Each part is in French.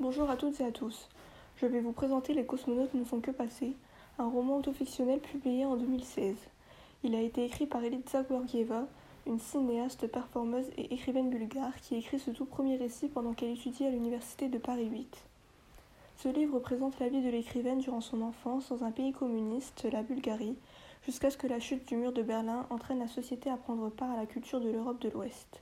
Bonjour à toutes et à tous. Je vais vous présenter Les cosmonautes ne font que passer, un roman autofictionnel publié en 2016. Il a été écrit par Elitsa Georgieva, une cinéaste, performeuse et écrivaine bulgare qui écrit ce tout premier récit pendant qu'elle étudie à l'université de Paris 8. Ce livre présente la vie de l'écrivaine durant son enfance dans un pays communiste, la Bulgarie, jusqu'à ce que la chute du mur de Berlin entraîne la société à prendre part à la culture de l'Europe de l'Ouest.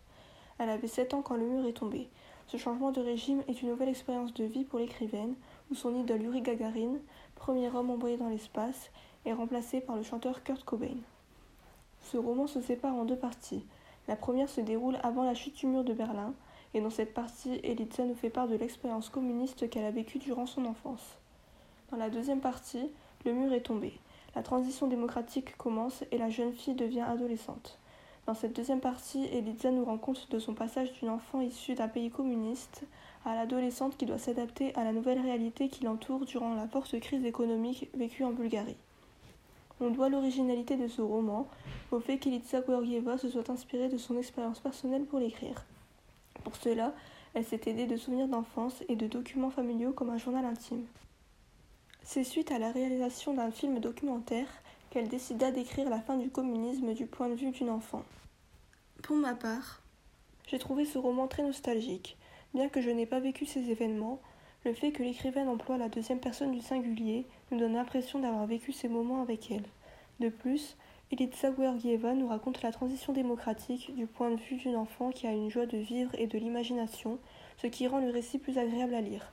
Elle avait 7 ans quand le mur est tombé. Ce changement de régime est une nouvelle expérience de vie pour l'écrivaine, où son idole Yuri Gagarin, premier homme envoyé dans l'espace, est remplacé par le chanteur Kurt Cobain. Ce roman se sépare en deux parties. La première se déroule avant la chute du mur de Berlin, et dans cette partie, Elitza nous fait part de l'expérience communiste qu'elle a vécue durant son enfance. Dans la deuxième partie, le mur est tombé. La transition démocratique commence et la jeune fille devient adolescente. Dans cette deuxième partie, Elitza nous rend compte de son passage d'une enfant issue d'un pays communiste à l'adolescente qui doit s'adapter à la nouvelle réalité qui l'entoure durant la forte crise économique vécue en Bulgarie. On doit l'originalité de ce roman au fait qu'Elitza Georgieva se soit inspirée de son expérience personnelle pour l'écrire. Pour cela, elle s'est aidée de souvenirs d'enfance et de documents familiaux comme un journal intime. C'est suite à la réalisation d'un film documentaire qu'elle décida d'écrire la fin du communisme du point de vue d'une enfant. Pour ma part, j'ai trouvé ce roman très nostalgique. Bien que je n'ai pas vécu ces événements, le fait que l'écrivaine emploie la deuxième personne du singulier nous donne l'impression d'avoir vécu ces moments avec elle. De plus, Elitsa Georgieva nous raconte la transition démocratique du point de vue d'une enfant qui a une joie de vivre et de l'imagination, ce qui rend le récit plus agréable à lire.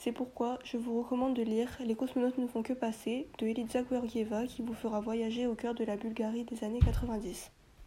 C'est pourquoi je vous recommande de lire Les cosmonautes ne font que passer de Elitsa Georgieva qui vous fera voyager au cœur de la Bulgarie des années 90.